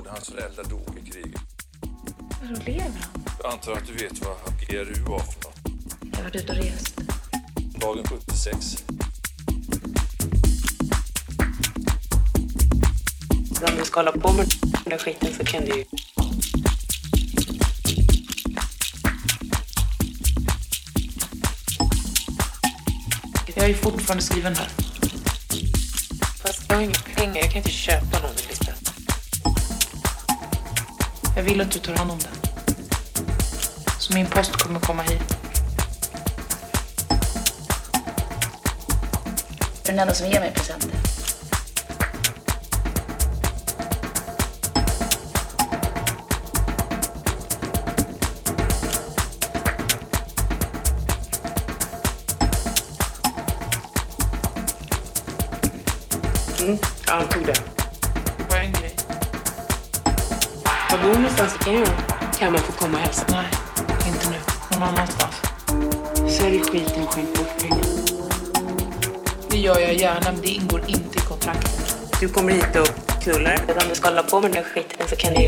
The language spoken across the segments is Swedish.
mord. Hans föräldrar dog i kriget. Vadå, lever han? Jag antar att du vet vad GRU var för något. Jag har varit ute och rest. Dagen 76. Så om du ska hålla på med den där skiten så kan du ju... Jag är fortfarande skriven här. Fast jag har inga pengar, jag kan inte köpa någon jag vill att du tar hand om den. Så min post kommer komma hit. Du är den enda som ger mig presenter. Bor någonstans i Kenya? Kan man få komma och hälsa? Nej, inte nu. Någon annanstans. Sälj skiten och skänk bort pengar. Det gör jag gärna, men det ingår inte i kontraktet. Du kommer hit och knullar. Om du ska hålla på med den där skiten så kan du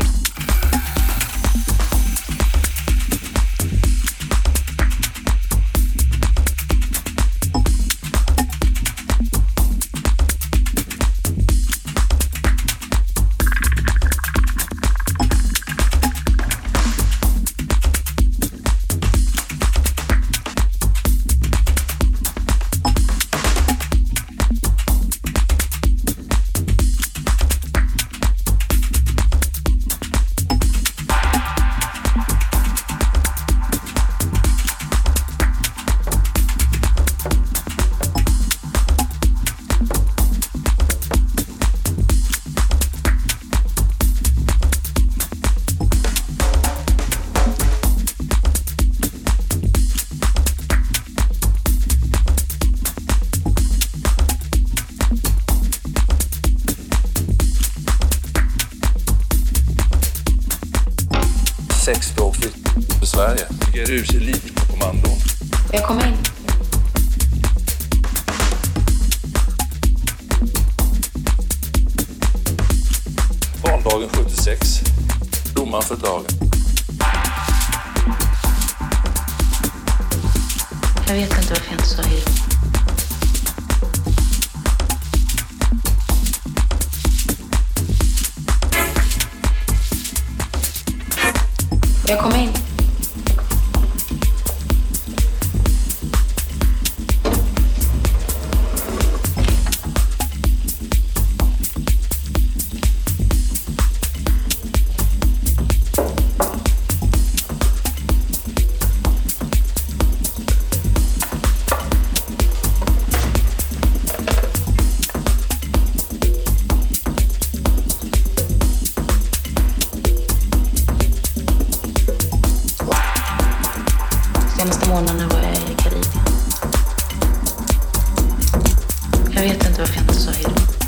Senaste månaderna var jag i Karibien. Jag vet inte varför jag inte sa hej då.